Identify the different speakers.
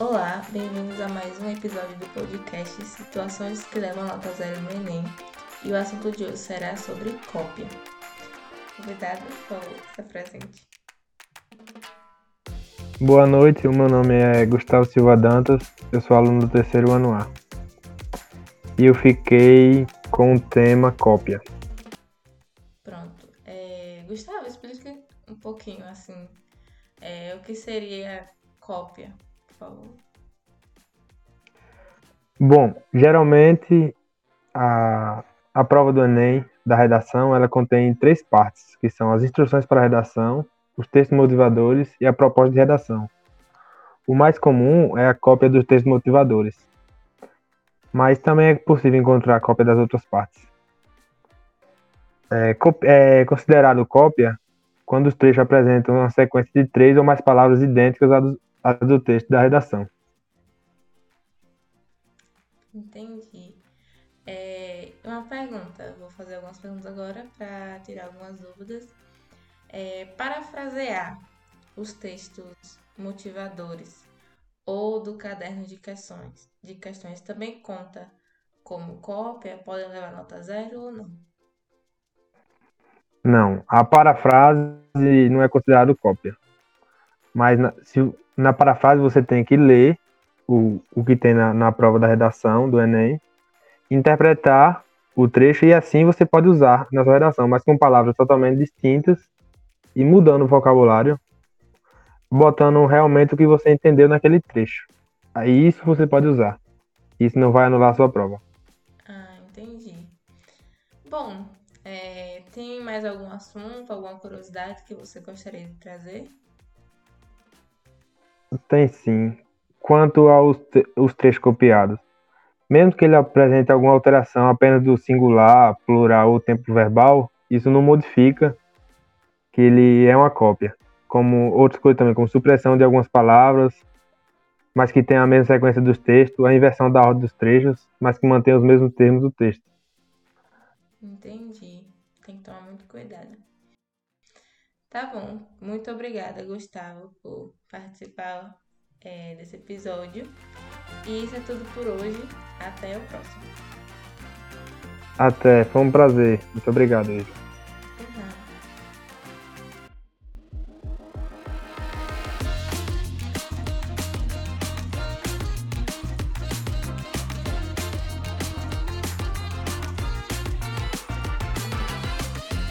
Speaker 1: Olá, bem-vindos a mais um episódio do podcast Situações que levam nota zero no Enem. E o assunto de hoje será sobre cópia. Convidado, por favor, se apresente.
Speaker 2: Boa noite, o meu nome é Gustavo Silva Dantas, eu sou aluno do terceiro ano A. E eu fiquei com o tema cópia.
Speaker 1: Pronto. É, Gustavo, explica um pouquinho assim é, o que seria cópia
Speaker 2: Bom, geralmente a, a prova do Enem da redação ela contém três partes, que são as instruções para a redação, os textos motivadores e a proposta de redação. O mais comum é a cópia dos textos motivadores, mas também é possível encontrar a cópia das outras partes. É, é considerado cópia quando os trechos apresentam uma sequência de três ou mais palavras idênticas a do texto da redação.
Speaker 1: Entendi. É, uma pergunta, vou fazer algumas perguntas agora para tirar algumas dúvidas. É, parafrasear os textos motivadores ou do caderno de questões, de questões também conta como cópia? Podem levar nota zero ou não?
Speaker 2: Não, a parafrase não é considerado cópia. Mas se, na parafrase você tem que ler o, o que tem na, na prova da redação do Enem, interpretar o trecho e assim você pode usar na sua redação, mas com palavras totalmente distintas e mudando o vocabulário, botando realmente o que você entendeu naquele trecho. Aí isso você pode usar. Isso não vai anular a sua prova.
Speaker 1: Ah, entendi. Bom, é, tem mais algum assunto, alguma curiosidade que você gostaria de trazer?
Speaker 2: Tem sim. Quanto aos os trechos copiados, mesmo que ele apresente alguma alteração apenas do singular, plural ou tempo verbal, isso não modifica que ele é uma cópia. Como outras coisas também, como supressão de algumas palavras, mas que tem a mesma sequência dos textos, a inversão da ordem dos trechos, mas que mantém os mesmos termos do texto.
Speaker 1: Entendi. Tem que tomar muito cuidado. Tá bom. Muito obrigada, Gustavo, por participar é, desse episódio. E isso é tudo por hoje. Até o próximo.
Speaker 2: Até. Foi um prazer. Muito obrigado, Ida.